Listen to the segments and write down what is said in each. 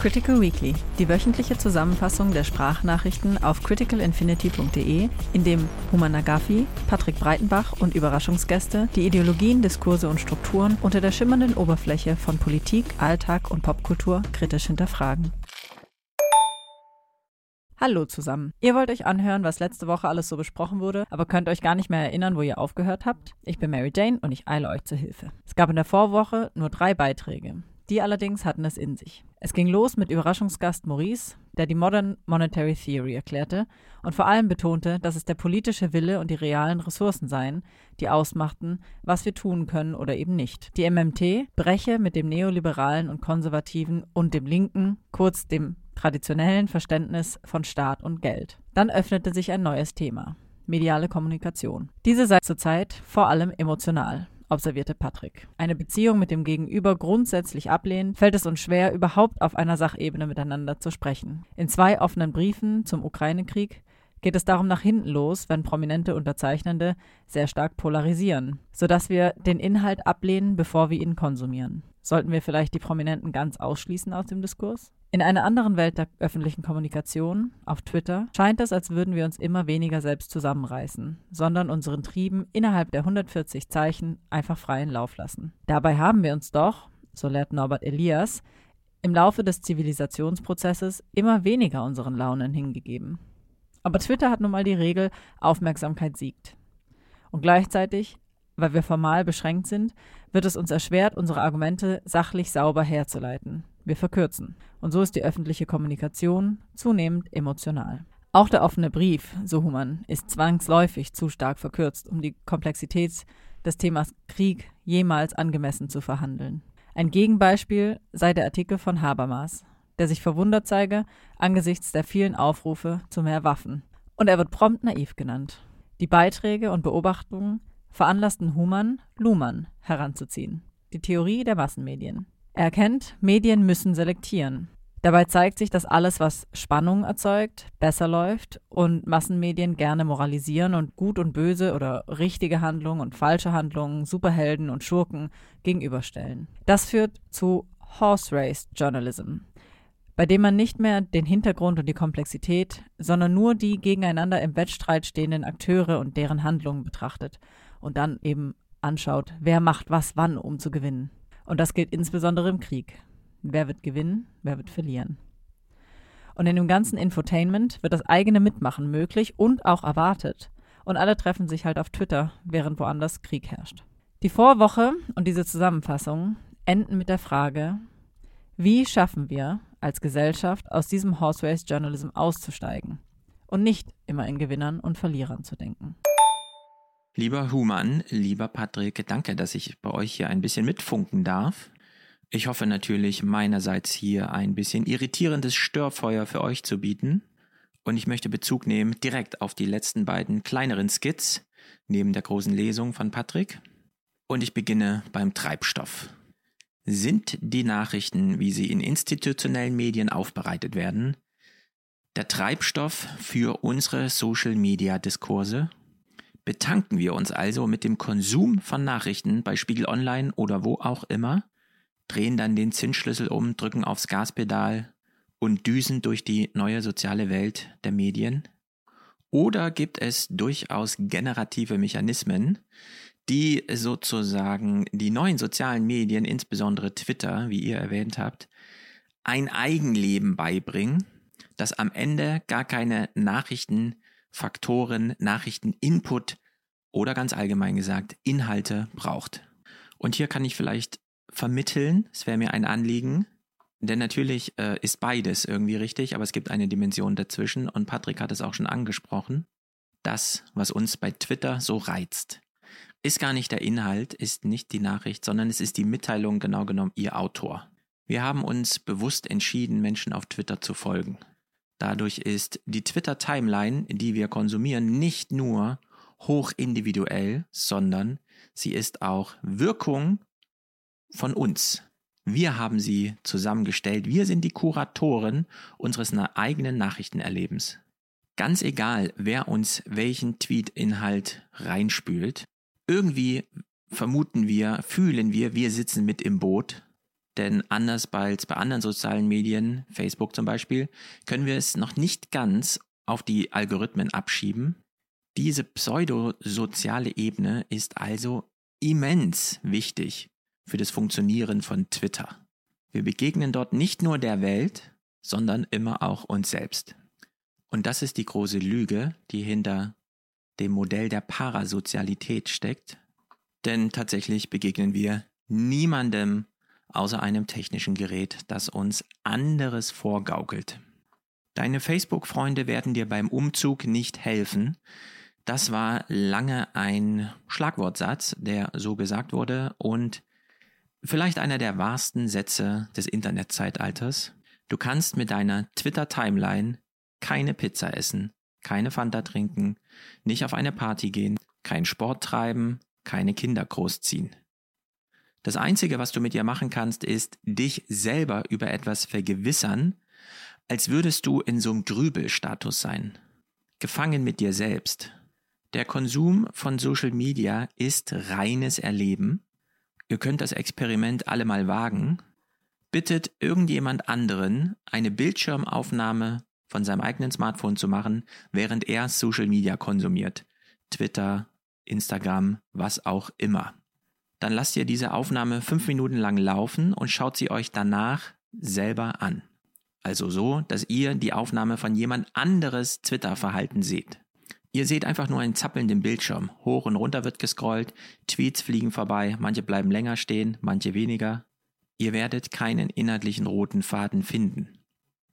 Critical Weekly, die wöchentliche Zusammenfassung der Sprachnachrichten auf criticalinfinity.de, in dem Human Nagafi, Patrick Breitenbach und Überraschungsgäste die Ideologien, Diskurse und Strukturen unter der schimmernden Oberfläche von Politik, Alltag und Popkultur kritisch hinterfragen. Hallo zusammen. Ihr wollt euch anhören, was letzte Woche alles so besprochen wurde, aber könnt euch gar nicht mehr erinnern, wo ihr aufgehört habt? Ich bin Mary Jane und ich eile euch zur Hilfe. Es gab in der Vorwoche nur drei Beiträge. Die allerdings hatten es in sich. Es ging los mit Überraschungsgast Maurice, der die Modern Monetary Theory erklärte und vor allem betonte, dass es der politische Wille und die realen Ressourcen seien, die ausmachten, was wir tun können oder eben nicht. Die MMT breche mit dem neoliberalen und konservativen und dem linken, kurz dem traditionellen Verständnis von Staat und Geld. Dann öffnete sich ein neues Thema. Mediale Kommunikation. Diese sei zurzeit vor allem emotional observierte Patrick. Eine Beziehung mit dem Gegenüber grundsätzlich ablehnen, fällt es uns schwer, überhaupt auf einer Sachebene miteinander zu sprechen. In zwei offenen Briefen zum Ukraine-Krieg geht es darum nach hinten los, wenn prominente Unterzeichnende sehr stark polarisieren, sodass wir den Inhalt ablehnen, bevor wir ihn konsumieren. Sollten wir vielleicht die Prominenten ganz ausschließen aus dem Diskurs? In einer anderen Welt der öffentlichen Kommunikation, auf Twitter, scheint es, als würden wir uns immer weniger selbst zusammenreißen, sondern unseren Trieben innerhalb der 140 Zeichen einfach freien Lauf lassen. Dabei haben wir uns doch, so lehrt Norbert Elias, im Laufe des Zivilisationsprozesses immer weniger unseren Launen hingegeben. Aber Twitter hat nun mal die Regel, Aufmerksamkeit siegt. Und gleichzeitig weil wir formal beschränkt sind, wird es uns erschwert, unsere Argumente sachlich sauber herzuleiten. Wir verkürzen. Und so ist die öffentliche Kommunikation zunehmend emotional. Auch der offene Brief, so Human, ist zwangsläufig zu stark verkürzt, um die Komplexität des Themas Krieg jemals angemessen zu verhandeln. Ein Gegenbeispiel sei der Artikel von Habermas, der sich verwundert zeige angesichts der vielen Aufrufe zu mehr Waffen. Und er wird prompt naiv genannt. Die Beiträge und Beobachtungen veranlassten Humann, Luhmann heranzuziehen. Die Theorie der Massenmedien. Er erkennt, Medien müssen selektieren. Dabei zeigt sich, dass alles, was Spannung erzeugt, besser läuft und Massenmedien gerne moralisieren und gut und böse oder richtige Handlungen und falsche Handlungen, Superhelden und Schurken gegenüberstellen. Das führt zu Horse Race Journalism, bei dem man nicht mehr den Hintergrund und die Komplexität, sondern nur die gegeneinander im Wettstreit stehenden Akteure und deren Handlungen betrachtet und dann eben anschaut, wer macht was wann, um zu gewinnen. Und das gilt insbesondere im Krieg. Wer wird gewinnen, wer wird verlieren. Und in dem ganzen Infotainment wird das eigene Mitmachen möglich und auch erwartet. Und alle treffen sich halt auf Twitter, während woanders Krieg herrscht. Die Vorwoche und diese Zusammenfassung enden mit der Frage, wie schaffen wir als Gesellschaft aus diesem Horse Race Journalism auszusteigen und nicht immer in Gewinnern und Verlierern zu denken. Lieber Human, lieber Patrick, danke, dass ich bei euch hier ein bisschen mitfunken darf. Ich hoffe natürlich meinerseits hier ein bisschen irritierendes Störfeuer für euch zu bieten. Und ich möchte Bezug nehmen direkt auf die letzten beiden kleineren Skits neben der großen Lesung von Patrick. Und ich beginne beim Treibstoff. Sind die Nachrichten, wie sie in institutionellen Medien aufbereitet werden, der Treibstoff für unsere Social-Media-Diskurse Betanken wir uns also mit dem Konsum von Nachrichten bei Spiegel Online oder wo auch immer, drehen dann den Zinsschlüssel um, drücken aufs Gaspedal und düsen durch die neue soziale Welt der Medien? Oder gibt es durchaus generative Mechanismen, die sozusagen die neuen sozialen Medien, insbesondere Twitter, wie ihr erwähnt habt, ein Eigenleben beibringen, das am Ende gar keine Nachrichten Faktoren, Nachrichten, Input oder ganz allgemein gesagt Inhalte braucht. Und hier kann ich vielleicht vermitteln, es wäre mir ein Anliegen, denn natürlich äh, ist beides irgendwie richtig, aber es gibt eine Dimension dazwischen und Patrick hat es auch schon angesprochen. Das, was uns bei Twitter so reizt, ist gar nicht der Inhalt, ist nicht die Nachricht, sondern es ist die Mitteilung, genau genommen ihr Autor. Wir haben uns bewusst entschieden, Menschen auf Twitter zu folgen. Dadurch ist die Twitter-Timeline, die wir konsumieren, nicht nur hochindividuell, sondern sie ist auch Wirkung von uns. Wir haben sie zusammengestellt. Wir sind die Kuratoren unseres eigenen Nachrichtenerlebens. Ganz egal, wer uns welchen Tweet-Inhalt reinspült, irgendwie vermuten wir, fühlen wir, wir sitzen mit im Boot. Denn anders als bei anderen sozialen Medien, Facebook zum Beispiel, können wir es noch nicht ganz auf die Algorithmen abschieben. Diese pseudosoziale Ebene ist also immens wichtig für das Funktionieren von Twitter. Wir begegnen dort nicht nur der Welt, sondern immer auch uns selbst. Und das ist die große Lüge, die hinter dem Modell der Parasozialität steckt. Denn tatsächlich begegnen wir niemandem außer einem technischen Gerät, das uns anderes vorgaukelt. Deine Facebook-Freunde werden dir beim Umzug nicht helfen. Das war lange ein Schlagwortsatz, der so gesagt wurde und vielleicht einer der wahrsten Sätze des Internetzeitalters. Du kannst mit deiner Twitter-Timeline keine Pizza essen, keine Fanta trinken, nicht auf eine Party gehen, keinen Sport treiben, keine Kinder großziehen. Das Einzige, was du mit ihr machen kannst, ist dich selber über etwas vergewissern, als würdest du in so einem Grübelstatus sein. Gefangen mit dir selbst. Der Konsum von Social Media ist reines Erleben. Ihr könnt das Experiment alle mal wagen. Bittet irgendjemand anderen, eine Bildschirmaufnahme von seinem eigenen Smartphone zu machen, während er Social Media konsumiert. Twitter, Instagram, was auch immer. Dann lasst ihr diese Aufnahme fünf Minuten lang laufen und schaut sie euch danach selber an. Also so, dass ihr die Aufnahme von jemand anderes Twitter-Verhalten seht. Ihr seht einfach nur einen zappelnden Bildschirm. Hoch und runter wird gescrollt, Tweets fliegen vorbei, manche bleiben länger stehen, manche weniger. Ihr werdet keinen inhaltlichen roten Faden finden.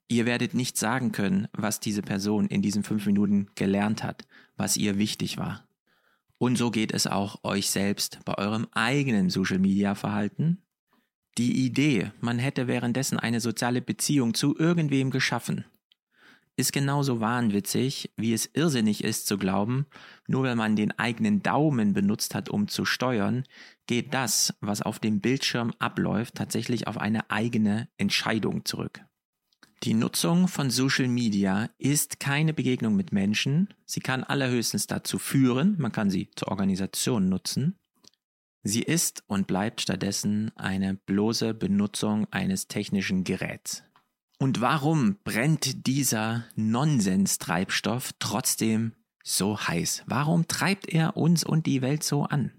Ihr werdet nicht sagen können, was diese Person in diesen fünf Minuten gelernt hat, was ihr wichtig war. Und so geht es auch euch selbst bei eurem eigenen Social-Media-Verhalten. Die Idee, man hätte währenddessen eine soziale Beziehung zu irgendwem geschaffen, ist genauso wahnwitzig, wie es irrsinnig ist zu glauben, nur weil man den eigenen Daumen benutzt hat, um zu steuern, geht das, was auf dem Bildschirm abläuft, tatsächlich auf eine eigene Entscheidung zurück. Die Nutzung von Social Media ist keine Begegnung mit Menschen. Sie kann allerhöchstens dazu führen, man kann sie zur Organisation nutzen. Sie ist und bleibt stattdessen eine bloße Benutzung eines technischen Geräts. Und warum brennt dieser Nonsens-Treibstoff trotzdem so heiß? Warum treibt er uns und die Welt so an?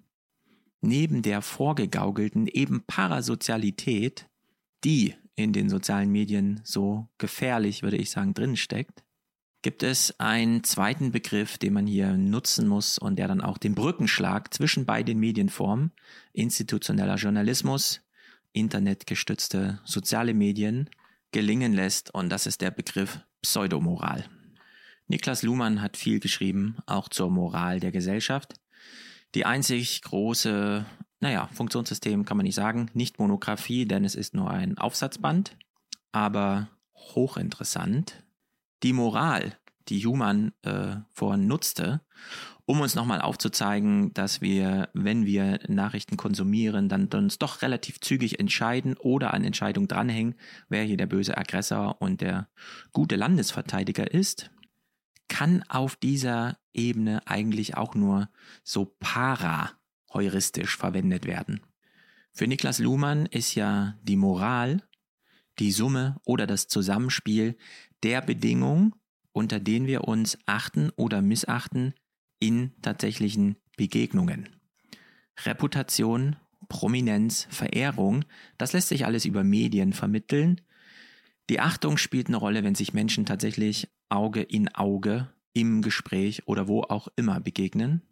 Neben der vorgegaukelten eben Parasozialität, die in den sozialen Medien so gefährlich, würde ich sagen, drin steckt, gibt es einen zweiten Begriff, den man hier nutzen muss und der dann auch den Brückenschlag zwischen beiden Medienformen, institutioneller Journalismus, internetgestützte soziale Medien, gelingen lässt und das ist der Begriff Pseudomoral. Niklas Luhmann hat viel geschrieben, auch zur Moral der Gesellschaft. Die einzig große naja, Funktionssystem kann man nicht sagen, nicht Monographie, denn es ist nur ein Aufsatzband, aber hochinteressant. Die Moral, die Human äh, vorhin nutzte, um uns nochmal aufzuzeigen, dass wir, wenn wir Nachrichten konsumieren, dann uns doch relativ zügig entscheiden oder an Entscheidung dranhängen, wer hier der böse Aggressor und der gute Landesverteidiger ist, kann auf dieser Ebene eigentlich auch nur so para heuristisch verwendet werden. Für Niklas Luhmann ist ja die Moral die Summe oder das Zusammenspiel der Bedingungen, unter denen wir uns achten oder missachten in tatsächlichen Begegnungen. Reputation, Prominenz, Verehrung, das lässt sich alles über Medien vermitteln. Die Achtung spielt eine Rolle, wenn sich Menschen tatsächlich Auge in Auge im Gespräch oder wo auch immer begegnen.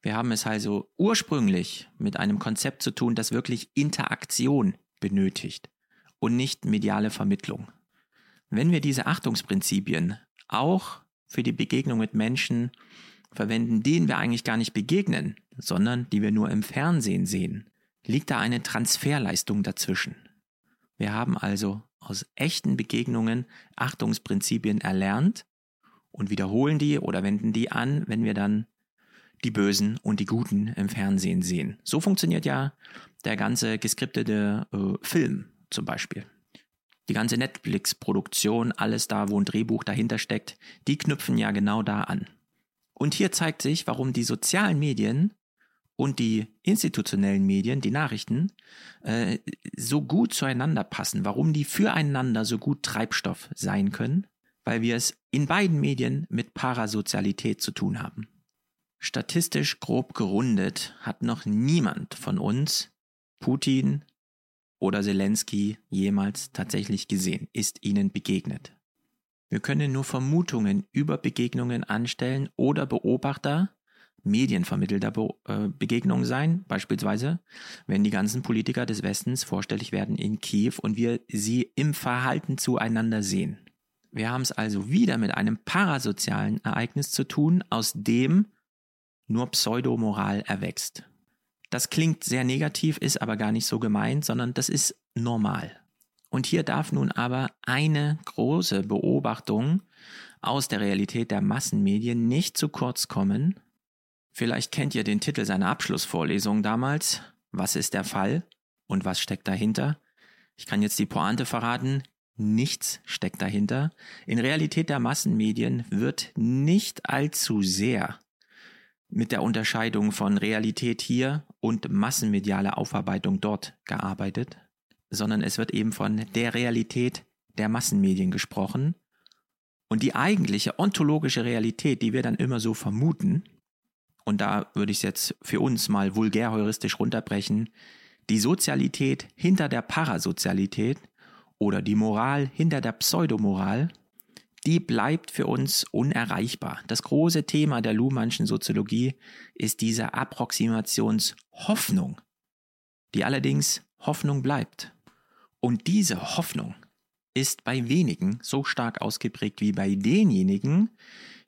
Wir haben es also ursprünglich mit einem Konzept zu tun, das wirklich Interaktion benötigt und nicht mediale Vermittlung. Wenn wir diese Achtungsprinzipien auch für die Begegnung mit Menschen verwenden, denen wir eigentlich gar nicht begegnen, sondern die wir nur im Fernsehen sehen, liegt da eine Transferleistung dazwischen. Wir haben also aus echten Begegnungen Achtungsprinzipien erlernt und wiederholen die oder wenden die an, wenn wir dann die Bösen und die Guten im Fernsehen sehen. So funktioniert ja der ganze geskriptete äh, Film zum Beispiel. Die ganze Netflix-Produktion, alles da, wo ein Drehbuch dahinter steckt, die knüpfen ja genau da an. Und hier zeigt sich, warum die sozialen Medien und die institutionellen Medien, die Nachrichten, äh, so gut zueinander passen, warum die füreinander so gut Treibstoff sein können, weil wir es in beiden Medien mit Parasozialität zu tun haben. Statistisch grob gerundet hat noch niemand von uns Putin oder Zelensky jemals tatsächlich gesehen, ist ihnen begegnet. Wir können nur Vermutungen über Begegnungen anstellen oder Beobachter medienvermittelter Be äh, Begegnungen sein, beispielsweise, wenn die ganzen Politiker des Westens vorstellig werden in Kiew und wir sie im Verhalten zueinander sehen. Wir haben es also wieder mit einem parasozialen Ereignis zu tun, aus dem nur Pseudomoral erwächst. Das klingt sehr negativ, ist aber gar nicht so gemeint, sondern das ist normal. Und hier darf nun aber eine große Beobachtung aus der Realität der Massenmedien nicht zu kurz kommen, Vielleicht kennt ihr den Titel seiner Abschlussvorlesung damals. Was ist der Fall und was steckt dahinter? Ich kann jetzt die Pointe verraten. Nichts steckt dahinter. In Realität der Massenmedien wird nicht allzu sehr mit der Unterscheidung von Realität hier und massenmediale Aufarbeitung dort gearbeitet, sondern es wird eben von der Realität der Massenmedien gesprochen. Und die eigentliche ontologische Realität, die wir dann immer so vermuten, und da würde ich es jetzt für uns mal vulgär heuristisch runterbrechen, die Sozialität hinter der Parasozialität oder die Moral hinter der Pseudomoral, die bleibt für uns unerreichbar. Das große Thema der Luhmannschen Soziologie ist diese Approximationshoffnung, die allerdings Hoffnung bleibt. Und diese Hoffnung ist bei wenigen so stark ausgeprägt wie bei denjenigen,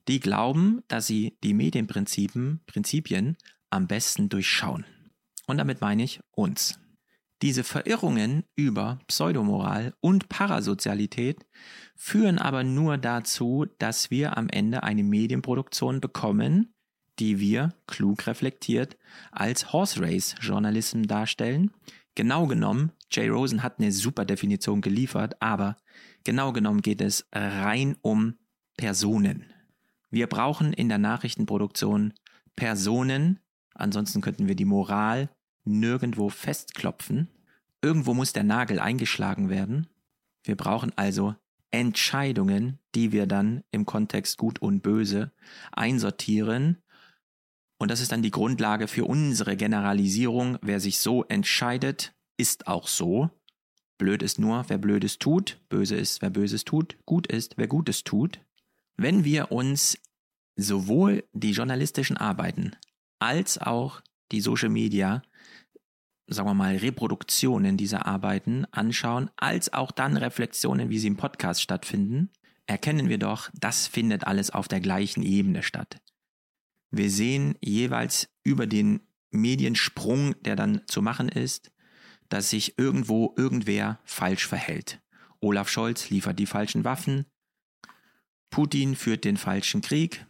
die glauben, dass sie die Medienprinzipien Prinzipien am besten durchschauen. Und damit meine ich uns. Diese Verirrungen über Pseudomoral und Parasozialität führen aber nur dazu, dass wir am Ende eine Medienproduktion bekommen, die wir, klug reflektiert, als Horse Race Journalism darstellen. Genau genommen, Jay Rosen hat eine super Definition geliefert, aber genau genommen geht es rein um Personen. Wir brauchen in der Nachrichtenproduktion Personen, ansonsten könnten wir die Moral nirgendwo festklopfen. Irgendwo muss der Nagel eingeschlagen werden. Wir brauchen also Entscheidungen, die wir dann im Kontext gut und böse einsortieren. Und das ist dann die Grundlage für unsere Generalisierung. Wer sich so entscheidet, ist auch so. Blöd ist nur, wer Blödes tut. Böse ist, wer Böses tut. Gut ist, wer Gutes tut. Wenn wir uns sowohl die journalistischen Arbeiten als auch die Social Media, sagen wir mal, Reproduktionen dieser Arbeiten anschauen, als auch dann Reflexionen, wie sie im Podcast stattfinden, erkennen wir doch, das findet alles auf der gleichen Ebene statt. Wir sehen jeweils über den Mediensprung, der dann zu machen ist, dass sich irgendwo irgendwer falsch verhält. Olaf Scholz liefert die falschen Waffen, Putin führt den falschen Krieg,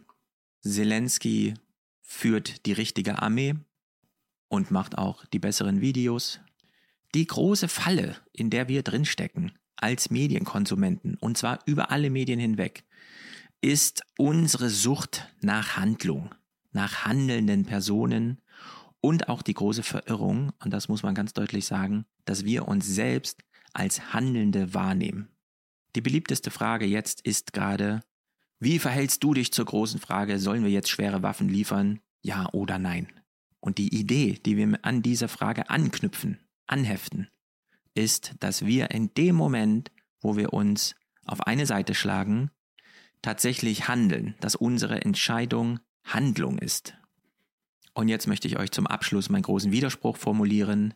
Zelensky führt die richtige Armee und macht auch die besseren Videos. Die große Falle, in der wir drinstecken als Medienkonsumenten, und zwar über alle Medien hinweg, ist unsere Sucht nach Handlung, nach handelnden Personen und auch die große Verirrung, und das muss man ganz deutlich sagen, dass wir uns selbst als Handelnde wahrnehmen. Die beliebteste Frage jetzt ist gerade, wie verhältst du dich zur großen Frage, sollen wir jetzt schwere Waffen liefern? Ja oder nein? Und die Idee, die wir an dieser Frage anknüpfen, anheften, ist, dass wir in dem Moment, wo wir uns auf eine Seite schlagen, tatsächlich handeln, dass unsere Entscheidung Handlung ist. Und jetzt möchte ich euch zum Abschluss meinen großen Widerspruch formulieren.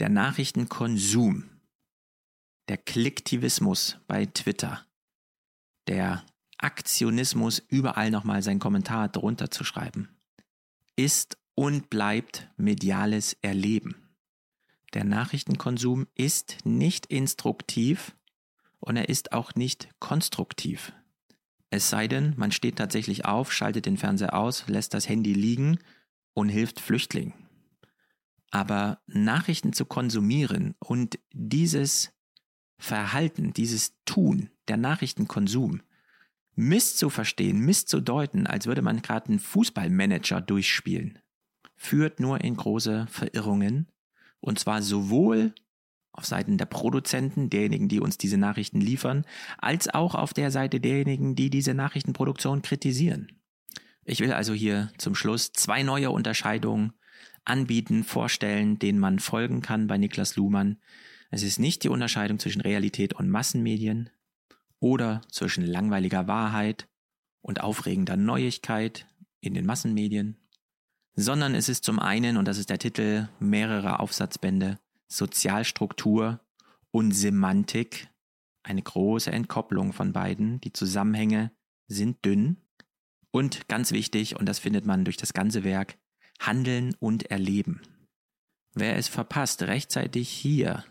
Der Nachrichtenkonsum, der Klicktivismus bei Twitter, der Aktionismus überall nochmal seinen Kommentar drunter zu schreiben. Ist und bleibt mediales Erleben. Der Nachrichtenkonsum ist nicht instruktiv und er ist auch nicht konstruktiv. Es sei denn, man steht tatsächlich auf, schaltet den Fernseher aus, lässt das Handy liegen und hilft Flüchtlingen. Aber Nachrichten zu konsumieren und dieses Verhalten, dieses Tun, der Nachrichtenkonsum, misszuverstehen, misszudeuten, als würde man gerade einen Fußballmanager durchspielen, führt nur in große Verirrungen. Und zwar sowohl auf Seiten der Produzenten, derjenigen, die uns diese Nachrichten liefern, als auch auf der Seite derjenigen, die diese Nachrichtenproduktion kritisieren. Ich will also hier zum Schluss zwei neue Unterscheidungen anbieten, vorstellen, denen man folgen kann bei Niklas Luhmann. Es ist nicht die Unterscheidung zwischen Realität und Massenmedien oder zwischen langweiliger Wahrheit und aufregender Neuigkeit in den Massenmedien, sondern es ist zum einen, und das ist der Titel mehrerer Aufsatzbände, Sozialstruktur und Semantik, eine große Entkopplung von beiden. Die Zusammenhänge sind dünn. Und ganz wichtig, und das findet man durch das ganze Werk, Handeln und Erleben. Wer es verpasst, rechtzeitig hier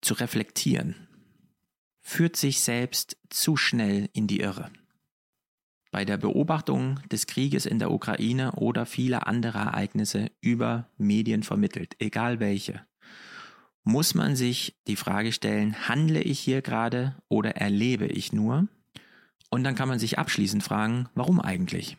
zu reflektieren, führt sich selbst zu schnell in die Irre. Bei der Beobachtung des Krieges in der Ukraine oder vieler anderer Ereignisse über Medien vermittelt, egal welche, muss man sich die Frage stellen, handle ich hier gerade oder erlebe ich nur? Und dann kann man sich abschließend fragen, warum eigentlich?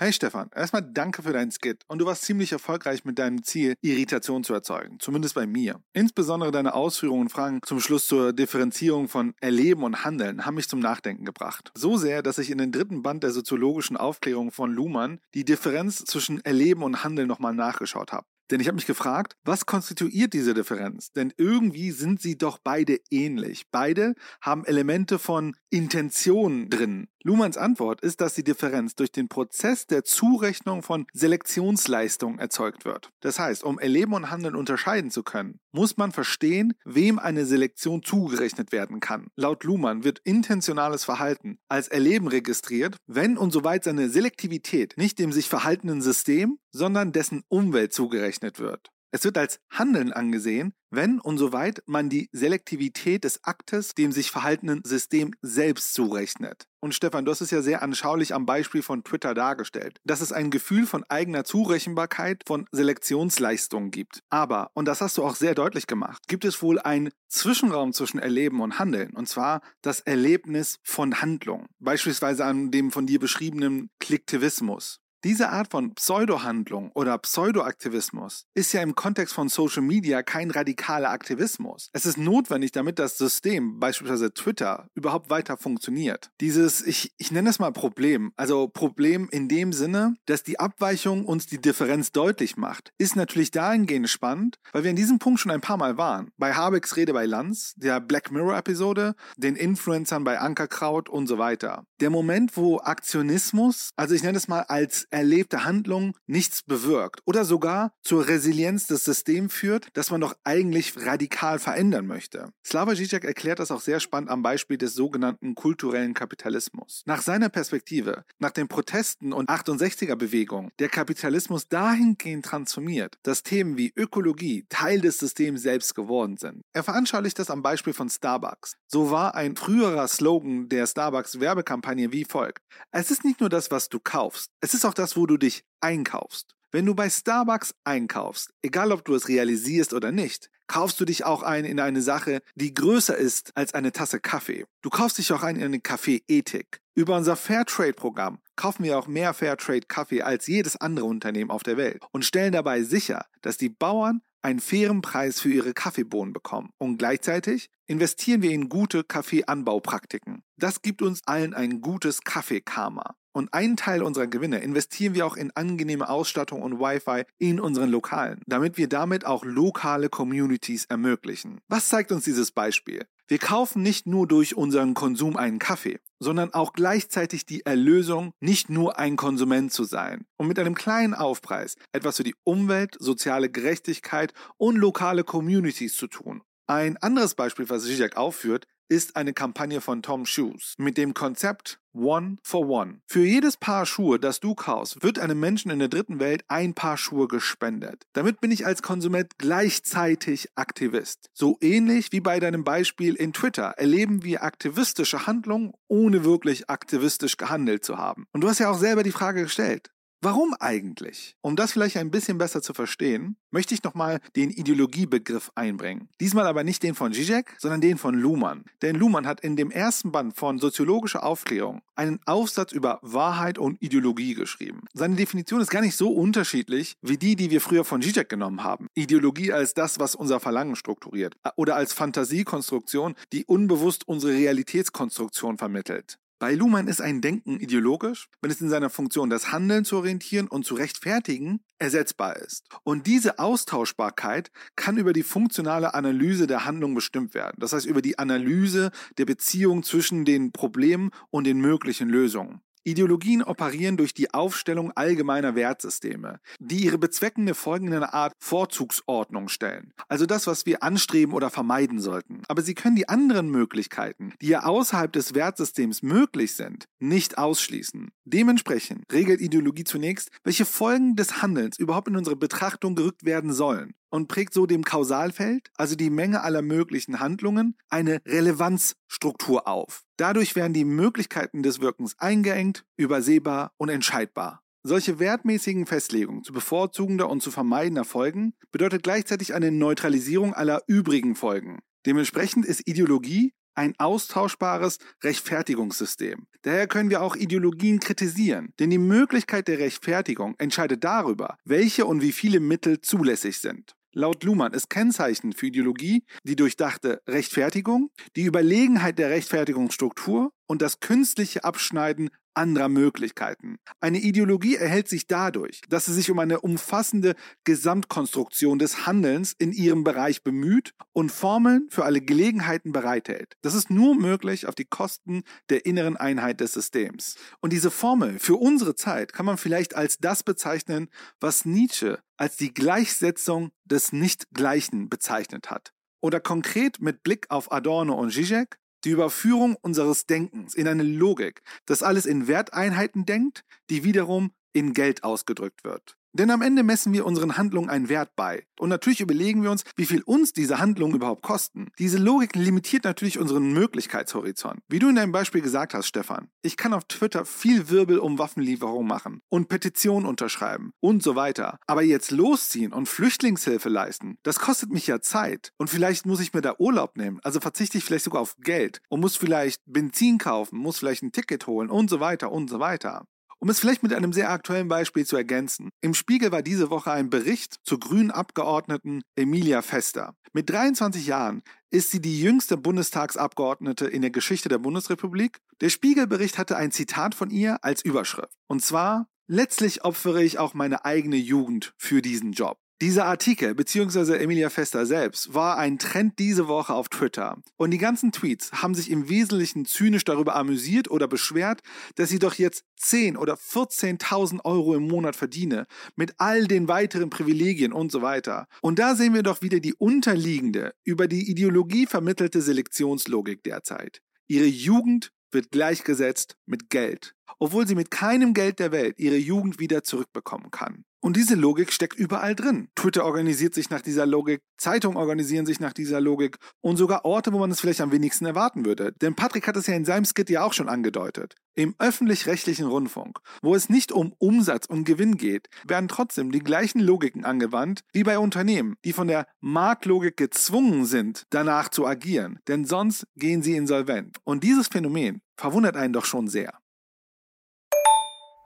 Hey Stefan, erstmal danke für deinen Skit und du warst ziemlich erfolgreich mit deinem Ziel, Irritation zu erzeugen, zumindest bei mir. Insbesondere deine Ausführungen und Fragen zum Schluss zur Differenzierung von Erleben und Handeln haben mich zum Nachdenken gebracht. So sehr, dass ich in den dritten Band der soziologischen Aufklärung von Luhmann die Differenz zwischen Erleben und Handeln nochmal nachgeschaut habe. Denn ich habe mich gefragt, was konstituiert diese Differenz? Denn irgendwie sind sie doch beide ähnlich. Beide haben Elemente von Intention drin. Luhmanns Antwort ist, dass die Differenz durch den Prozess der Zurechnung von Selektionsleistung erzeugt wird. Das heißt, um Erleben und Handeln unterscheiden zu können, muss man verstehen, wem eine Selektion zugerechnet werden kann. Laut Luhmann wird intentionales Verhalten als Erleben registriert, wenn und soweit seine Selektivität nicht dem sich verhaltenen System, sondern dessen Umwelt zugerechnet wird. Es wird als Handeln angesehen, wenn und soweit man die Selektivität des Aktes dem sich verhaltenen System selbst zurechnet. Und Stefan, du hast es ja sehr anschaulich am Beispiel von Twitter dargestellt, dass es ein Gefühl von eigener Zurechenbarkeit, von Selektionsleistung gibt. Aber, und das hast du auch sehr deutlich gemacht, gibt es wohl einen Zwischenraum zwischen Erleben und Handeln, und zwar das Erlebnis von Handlung, beispielsweise an dem von dir beschriebenen Klicktivismus. Diese Art von Pseudohandlung oder Pseudoaktivismus ist ja im Kontext von Social Media kein radikaler Aktivismus. Es ist notwendig, damit das System, beispielsweise Twitter, überhaupt weiter funktioniert. Dieses, ich, ich nenne es mal Problem, also Problem in dem Sinne, dass die Abweichung uns die Differenz deutlich macht, ist natürlich dahingehend spannend, weil wir in diesem Punkt schon ein paar Mal waren. Bei Habecks Rede bei Lanz, der Black Mirror Episode, den Influencern bei Ankerkraut und so weiter. Der Moment, wo Aktionismus, also ich nenne es mal als erlebte Handlung nichts bewirkt oder sogar zur Resilienz des Systems führt, das man doch eigentlich radikal verändern möchte. Slava Žižek erklärt das auch sehr spannend am Beispiel des sogenannten kulturellen Kapitalismus. Nach seiner Perspektive, nach den Protesten und 68er Bewegung, der Kapitalismus dahingehend transformiert, dass Themen wie Ökologie Teil des Systems selbst geworden sind. Er veranschaulicht das am Beispiel von Starbucks. So war ein früherer Slogan der Starbucks Werbekampagne wie folgt. Es ist nicht nur das, was du kaufst, es ist auch das, wo du dich einkaufst. Wenn du bei Starbucks einkaufst, egal ob du es realisierst oder nicht, kaufst du dich auch ein in eine Sache, die größer ist als eine Tasse Kaffee. Du kaufst dich auch ein in eine Kaffee-Ethik. Über unser Fairtrade-Programm kaufen wir auch mehr Fairtrade-Kaffee als jedes andere Unternehmen auf der Welt und stellen dabei sicher, dass die Bauern einen fairen Preis für ihre Kaffeebohnen bekommen. Und gleichzeitig investieren wir in gute Kaffeeanbaupraktiken. Das gibt uns allen ein gutes Kaffeekarma. Und einen Teil unserer Gewinne investieren wir auch in angenehme Ausstattung und Wi-Fi in unseren Lokalen, damit wir damit auch lokale Communities ermöglichen. Was zeigt uns dieses Beispiel? Wir kaufen nicht nur durch unseren Konsum einen Kaffee, sondern auch gleichzeitig die Erlösung, nicht nur ein Konsument zu sein und mit einem kleinen Aufpreis etwas für die Umwelt, soziale Gerechtigkeit und lokale Communities zu tun. Ein anderes Beispiel, was Zizek aufführt, ist eine Kampagne von Tom Shoes mit dem Konzept One for One. Für jedes Paar Schuhe, das du kaufst, wird einem Menschen in der dritten Welt ein Paar Schuhe gespendet. Damit bin ich als Konsument gleichzeitig Aktivist. So ähnlich wie bei deinem Beispiel in Twitter erleben wir aktivistische Handlungen, ohne wirklich aktivistisch gehandelt zu haben. Und du hast ja auch selber die Frage gestellt. Warum eigentlich? Um das vielleicht ein bisschen besser zu verstehen, möchte ich nochmal den Ideologiebegriff einbringen. Diesmal aber nicht den von Zizek, sondern den von Luhmann. Denn Luhmann hat in dem ersten Band von Soziologische Aufklärung einen Aufsatz über Wahrheit und Ideologie geschrieben. Seine Definition ist gar nicht so unterschiedlich wie die, die wir früher von Zizek genommen haben. Ideologie als das, was unser Verlangen strukturiert. Oder als Fantasiekonstruktion, die unbewusst unsere Realitätskonstruktion vermittelt. Bei Luhmann ist ein Denken ideologisch, wenn es in seiner Funktion das Handeln zu orientieren und zu rechtfertigen ersetzbar ist. Und diese Austauschbarkeit kann über die funktionale Analyse der Handlung bestimmt werden. Das heißt über die Analyse der Beziehung zwischen den Problemen und den möglichen Lösungen. Ideologien operieren durch die Aufstellung allgemeiner Wertsysteme, die ihre bezweckende Folgen in einer Art Vorzugsordnung stellen. Also das, was wir anstreben oder vermeiden sollten. Aber sie können die anderen Möglichkeiten, die ja außerhalb des Wertsystems möglich sind, nicht ausschließen. Dementsprechend regelt Ideologie zunächst, welche Folgen des Handelns überhaupt in unsere Betrachtung gerückt werden sollen und prägt so dem Kausalfeld, also die Menge aller möglichen Handlungen, eine Relevanzstruktur auf. Dadurch werden die Möglichkeiten des Wirkens eingeengt, übersehbar und entscheidbar. Solche wertmäßigen Festlegungen zu bevorzugender und zu vermeidender Folgen bedeutet gleichzeitig eine Neutralisierung aller übrigen Folgen. Dementsprechend ist Ideologie ein austauschbares Rechtfertigungssystem. Daher können wir auch Ideologien kritisieren, denn die Möglichkeit der Rechtfertigung entscheidet darüber, welche und wie viele Mittel zulässig sind. Laut Luhmann ist Kennzeichen für Ideologie die durchdachte Rechtfertigung, die Überlegenheit der Rechtfertigungsstruktur und das künstliche Abschneiden anderer Möglichkeiten. Eine Ideologie erhält sich dadurch, dass sie sich um eine umfassende Gesamtkonstruktion des Handelns in ihrem Bereich bemüht und Formeln für alle Gelegenheiten bereithält. Das ist nur möglich auf die Kosten der inneren Einheit des Systems. Und diese Formel für unsere Zeit kann man vielleicht als das bezeichnen, was Nietzsche als die Gleichsetzung des Nichtgleichen bezeichnet hat. Oder konkret mit Blick auf Adorno und Zizek die Überführung unseres Denkens in eine Logik, das alles in Werteinheiten denkt, die wiederum in Geld ausgedrückt wird. Denn am Ende messen wir unseren Handlungen einen Wert bei. Und natürlich überlegen wir uns, wie viel uns diese Handlungen überhaupt kosten. Diese Logik limitiert natürlich unseren Möglichkeitshorizont. Wie du in deinem Beispiel gesagt hast, Stefan, ich kann auf Twitter viel Wirbel um Waffenlieferung machen und Petitionen unterschreiben und so weiter. Aber jetzt losziehen und Flüchtlingshilfe leisten, das kostet mich ja Zeit. Und vielleicht muss ich mir da Urlaub nehmen. Also verzichte ich vielleicht sogar auf Geld und muss vielleicht Benzin kaufen, muss vielleicht ein Ticket holen und so weiter und so weiter. Um es vielleicht mit einem sehr aktuellen Beispiel zu ergänzen. Im Spiegel war diese Woche ein Bericht zur grünen Abgeordneten Emilia Fester. Mit 23 Jahren ist sie die jüngste Bundestagsabgeordnete in der Geschichte der Bundesrepublik. Der Spiegelbericht hatte ein Zitat von ihr als Überschrift. Und zwar, letztlich opfere ich auch meine eigene Jugend für diesen Job. Dieser Artikel, beziehungsweise Emilia Fester selbst, war ein Trend diese Woche auf Twitter. Und die ganzen Tweets haben sich im Wesentlichen zynisch darüber amüsiert oder beschwert, dass sie doch jetzt 10 oder 14.000 Euro im Monat verdiene, mit all den weiteren Privilegien und so weiter. Und da sehen wir doch wieder die unterliegende, über die Ideologie vermittelte Selektionslogik derzeit. Ihre Jugend wird gleichgesetzt mit Geld, obwohl sie mit keinem Geld der Welt ihre Jugend wieder zurückbekommen kann. Und diese Logik steckt überall drin. Twitter organisiert sich nach dieser Logik, Zeitungen organisieren sich nach dieser Logik und sogar Orte, wo man es vielleicht am wenigsten erwarten würde. Denn Patrick hat es ja in seinem Skit ja auch schon angedeutet. Im öffentlich-rechtlichen Rundfunk, wo es nicht um Umsatz und Gewinn geht, werden trotzdem die gleichen Logiken angewandt wie bei Unternehmen, die von der Marktlogik gezwungen sind, danach zu agieren. Denn sonst gehen sie insolvent. Und dieses Phänomen verwundert einen doch schon sehr.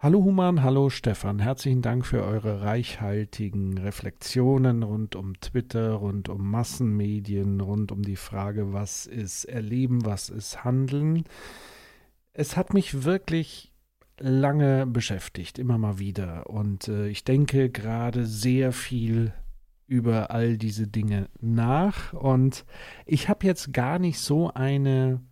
Hallo Human, hallo Stefan. Herzlichen Dank für eure reichhaltigen Reflexionen rund um Twitter, rund um Massenmedien, rund um die Frage, was ist Erleben, was ist Handeln. Es hat mich wirklich lange beschäftigt, immer mal wieder. Und äh, ich denke gerade sehr viel über all diese Dinge nach. Und ich habe jetzt gar nicht so eine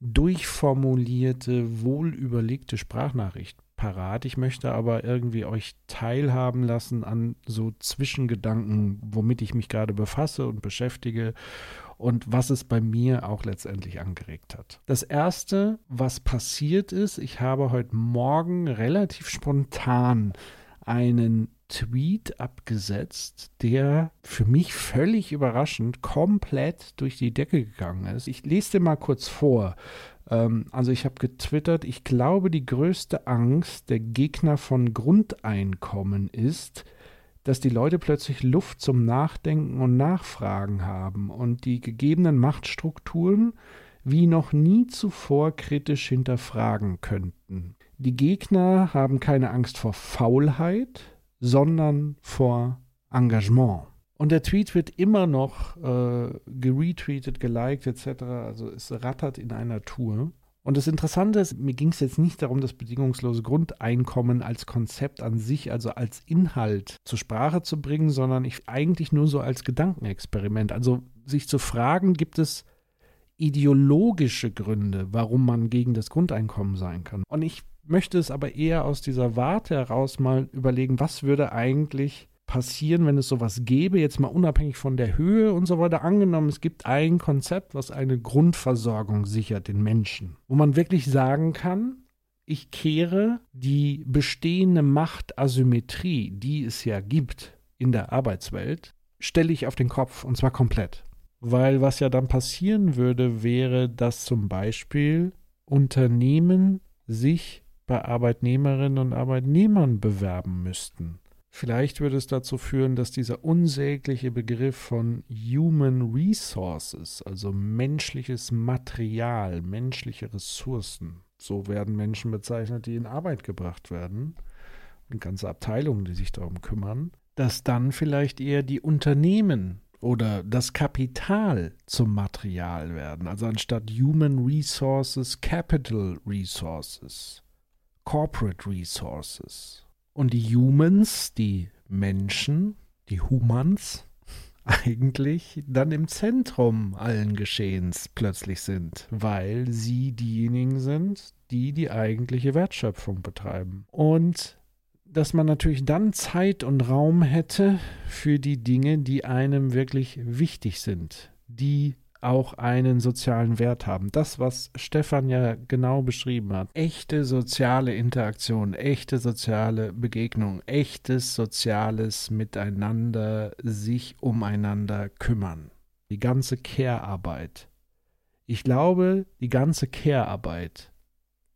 durchformulierte, wohlüberlegte Sprachnachricht parat. Ich möchte aber irgendwie euch teilhaben lassen an so Zwischengedanken, womit ich mich gerade befasse und beschäftige. und was es bei mir auch letztendlich angeregt hat. Das Erste, was passiert ist, ich habe heute Morgen relativ spontan einen Tweet abgesetzt, der für mich völlig überraschend komplett durch die Decke gegangen ist. Ich lese dir mal kurz vor. Ähm, also ich habe getwittert, ich glaube, die größte Angst der Gegner von Grundeinkommen ist, dass die Leute plötzlich Luft zum Nachdenken und Nachfragen haben und die gegebenen Machtstrukturen wie noch nie zuvor kritisch hinterfragen könnten. Die Gegner haben keine Angst vor Faulheit, sondern vor Engagement. Und der Tweet wird immer noch äh, geretweetet, geliked etc. Also es rattert in einer Tour. Und das Interessante ist, mir ging es jetzt nicht darum, das bedingungslose Grundeinkommen als Konzept an sich, also als Inhalt zur Sprache zu bringen, sondern ich eigentlich nur so als Gedankenexperiment. Also sich zu fragen, gibt es ideologische Gründe, warum man gegen das Grundeinkommen sein kann. Und ich möchte es aber eher aus dieser Warte heraus mal überlegen, was würde eigentlich passieren, wenn es sowas gäbe, jetzt mal unabhängig von der Höhe und so weiter. Angenommen, es gibt ein Konzept, was eine Grundversorgung sichert den Menschen, wo man wirklich sagen kann, ich kehre die bestehende Machtasymmetrie, die es ja gibt in der Arbeitswelt, stelle ich auf den Kopf und zwar komplett. Weil was ja dann passieren würde, wäre, dass zum Beispiel Unternehmen sich bei Arbeitnehmerinnen und Arbeitnehmern bewerben müssten. Vielleicht würde es dazu führen, dass dieser unsägliche Begriff von Human Resources, also menschliches Material, menschliche Ressourcen, so werden Menschen bezeichnet, die in Arbeit gebracht werden, und ganze Abteilungen, die sich darum kümmern, dass dann vielleicht eher die Unternehmen oder das Kapital zum Material werden, also anstatt Human Resources, Capital Resources. Corporate Resources. Und die Humans, die Menschen, die Humans, eigentlich dann im Zentrum allen Geschehens plötzlich sind, weil sie diejenigen sind, die die eigentliche Wertschöpfung betreiben. Und dass man natürlich dann Zeit und Raum hätte für die Dinge, die einem wirklich wichtig sind, die auch einen sozialen Wert haben. Das, was Stefan ja genau beschrieben hat. Echte soziale Interaktion, echte soziale Begegnung, echtes soziales Miteinander, sich umeinander kümmern. Die ganze Care-Arbeit. Ich glaube, die ganze Care-Arbeit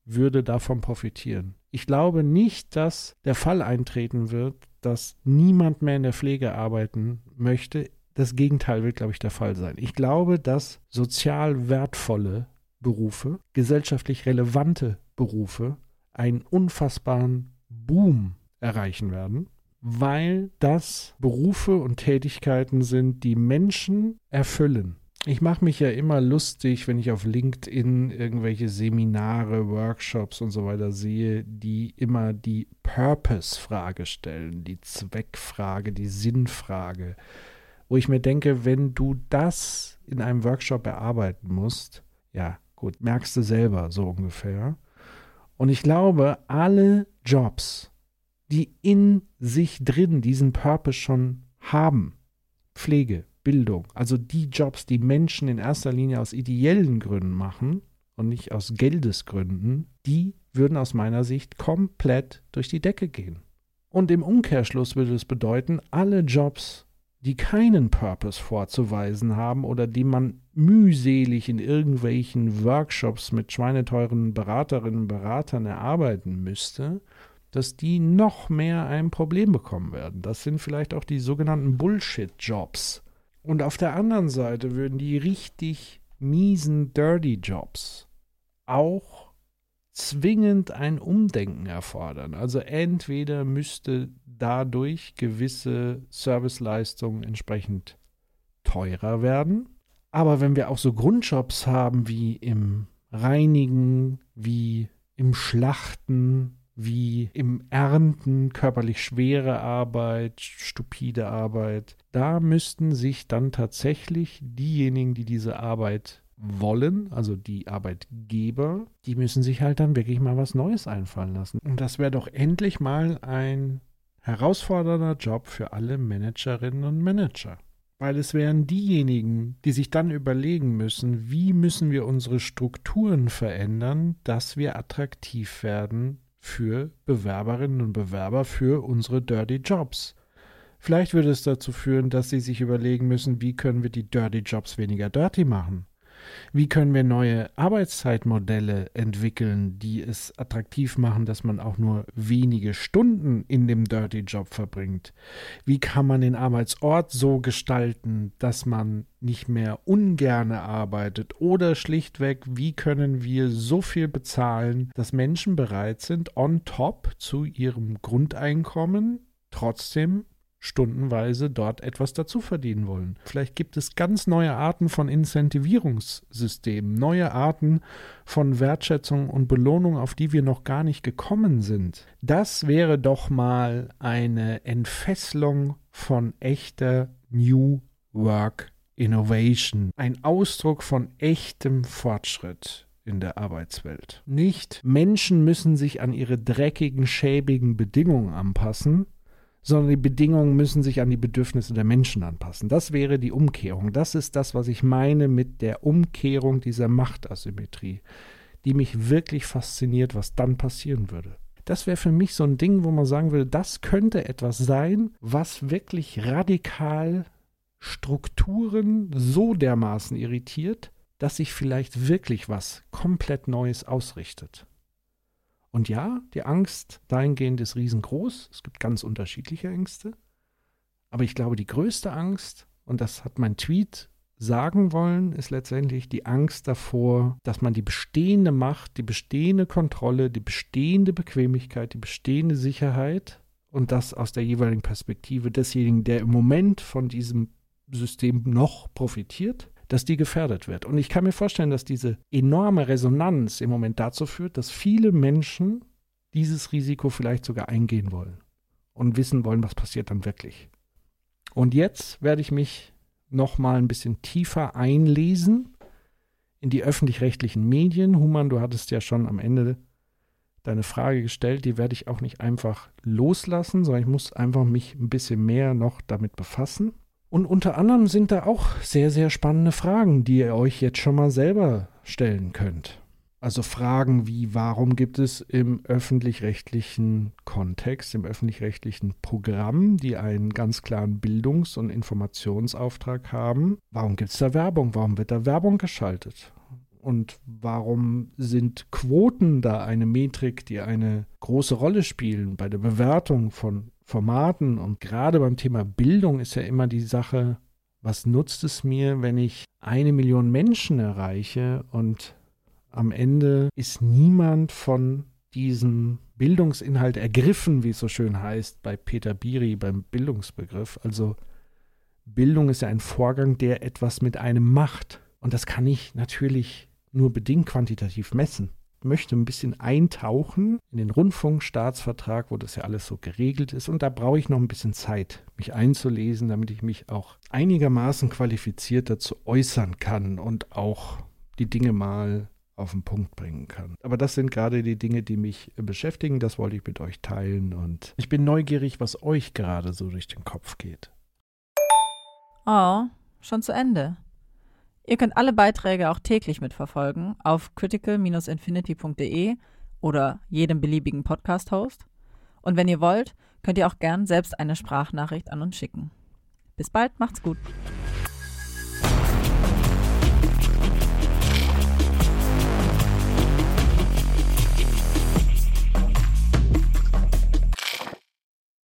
würde davon profitieren. Ich glaube nicht, dass der Fall eintreten wird, dass niemand mehr in der Pflege arbeiten möchte, das Gegenteil wird, glaube ich, der Fall sein. Ich glaube, dass sozial wertvolle Berufe, gesellschaftlich relevante Berufe einen unfassbaren Boom erreichen werden, weil das Berufe und Tätigkeiten sind, die Menschen erfüllen. Ich mache mich ja immer lustig, wenn ich auf LinkedIn irgendwelche Seminare, Workshops und so weiter sehe, die immer die Purpose-Frage stellen, die Zweckfrage, die Sinnfrage wo ich mir denke, wenn du das in einem Workshop erarbeiten musst, ja, gut, merkst du selber so ungefähr. Und ich glaube, alle Jobs, die in sich drin diesen Purpose schon haben, Pflege, Bildung, also die Jobs, die Menschen in erster Linie aus ideellen Gründen machen und nicht aus Geldesgründen, die würden aus meiner Sicht komplett durch die Decke gehen. Und im Umkehrschluss würde es bedeuten, alle Jobs, die keinen Purpose vorzuweisen haben oder die man mühselig in irgendwelchen Workshops mit schweineteuren Beraterinnen und Beratern erarbeiten müsste, dass die noch mehr ein Problem bekommen werden. Das sind vielleicht auch die sogenannten Bullshit-Jobs. Und auf der anderen Seite würden die richtig miesen Dirty-Jobs auch zwingend ein Umdenken erfordern. Also entweder müsste dadurch gewisse Serviceleistungen entsprechend teurer werden. Aber wenn wir auch so Grundjobs haben wie im Reinigen, wie im Schlachten, wie im Ernten, körperlich schwere Arbeit, stupide Arbeit, da müssten sich dann tatsächlich diejenigen, die diese Arbeit wollen, also die Arbeitgeber, die müssen sich halt dann wirklich mal was Neues einfallen lassen. Und das wäre doch endlich mal ein herausfordernder Job für alle Managerinnen und Manager. weil es wären diejenigen, die sich dann überlegen müssen, wie müssen wir unsere Strukturen verändern, dass wir attraktiv werden für Bewerberinnen und Bewerber für unsere Dirty Jobs. Vielleicht würde es dazu führen, dass sie sich überlegen müssen, wie können wir die Dirty Jobs weniger dirty machen. Wie können wir neue Arbeitszeitmodelle entwickeln, die es attraktiv machen, dass man auch nur wenige Stunden in dem Dirty Job verbringt? Wie kann man den Arbeitsort so gestalten, dass man nicht mehr ungerne arbeitet? Oder schlichtweg, wie können wir so viel bezahlen, dass Menschen bereit sind, on top zu ihrem Grundeinkommen trotzdem stundenweise dort etwas dazu verdienen wollen. Vielleicht gibt es ganz neue Arten von Incentivierungssystemen, neue Arten von Wertschätzung und Belohnung, auf die wir noch gar nicht gekommen sind. Das wäre doch mal eine Entfesselung von echter New Work Innovation, ein Ausdruck von echtem Fortschritt in der Arbeitswelt. Nicht Menschen müssen sich an ihre dreckigen, schäbigen Bedingungen anpassen, sondern die Bedingungen müssen sich an die Bedürfnisse der Menschen anpassen. Das wäre die Umkehrung. Das ist das, was ich meine mit der Umkehrung dieser Machtasymmetrie, die mich wirklich fasziniert, was dann passieren würde. Das wäre für mich so ein Ding, wo man sagen würde, das könnte etwas sein, was wirklich radikal Strukturen so dermaßen irritiert, dass sich vielleicht wirklich was komplett Neues ausrichtet. Und ja, die Angst dahingehend ist riesengroß. Es gibt ganz unterschiedliche Ängste. Aber ich glaube, die größte Angst, und das hat mein Tweet sagen wollen, ist letztendlich die Angst davor, dass man die bestehende Macht, die bestehende Kontrolle, die bestehende Bequemlichkeit, die bestehende Sicherheit und das aus der jeweiligen Perspektive desjenigen, der im Moment von diesem System noch profitiert, dass die gefährdet wird. Und ich kann mir vorstellen, dass diese enorme Resonanz im Moment dazu führt, dass viele Menschen dieses Risiko vielleicht sogar eingehen wollen und wissen wollen, was passiert dann wirklich. Und jetzt werde ich mich noch mal ein bisschen tiefer einlesen in die öffentlich-rechtlichen Medien. Human, du hattest ja schon am Ende deine Frage gestellt, die werde ich auch nicht einfach loslassen, sondern ich muss einfach mich ein bisschen mehr noch damit befassen. Und unter anderem sind da auch sehr, sehr spannende Fragen, die ihr euch jetzt schon mal selber stellen könnt. Also Fragen wie, warum gibt es im öffentlich-rechtlichen Kontext, im öffentlich-rechtlichen Programm, die einen ganz klaren Bildungs- und Informationsauftrag haben, warum gibt es da Werbung? Warum wird da Werbung geschaltet? Und warum sind Quoten da eine Metrik, die eine große Rolle spielen bei der Bewertung von Formaten und gerade beim Thema Bildung ist ja immer die Sache, was nutzt es mir, wenn ich eine Million Menschen erreiche und am Ende ist niemand von diesem Bildungsinhalt ergriffen, wie es so schön heißt bei Peter Biri beim Bildungsbegriff. Also Bildung ist ja ein Vorgang, der etwas mit einem macht. Und das kann ich natürlich nur bedingt quantitativ messen möchte ein bisschen eintauchen in den Rundfunkstaatsvertrag, wo das ja alles so geregelt ist. Und da brauche ich noch ein bisschen Zeit, mich einzulesen, damit ich mich auch einigermaßen qualifiziert dazu äußern kann und auch die Dinge mal auf den Punkt bringen kann. Aber das sind gerade die Dinge, die mich beschäftigen. Das wollte ich mit euch teilen und ich bin neugierig, was euch gerade so durch den Kopf geht. Oh, schon zu Ende. Ihr könnt alle Beiträge auch täglich mitverfolgen auf critical-infinity.de oder jedem beliebigen Podcast-Host. Und wenn ihr wollt, könnt ihr auch gern selbst eine Sprachnachricht an uns schicken. Bis bald, macht's gut.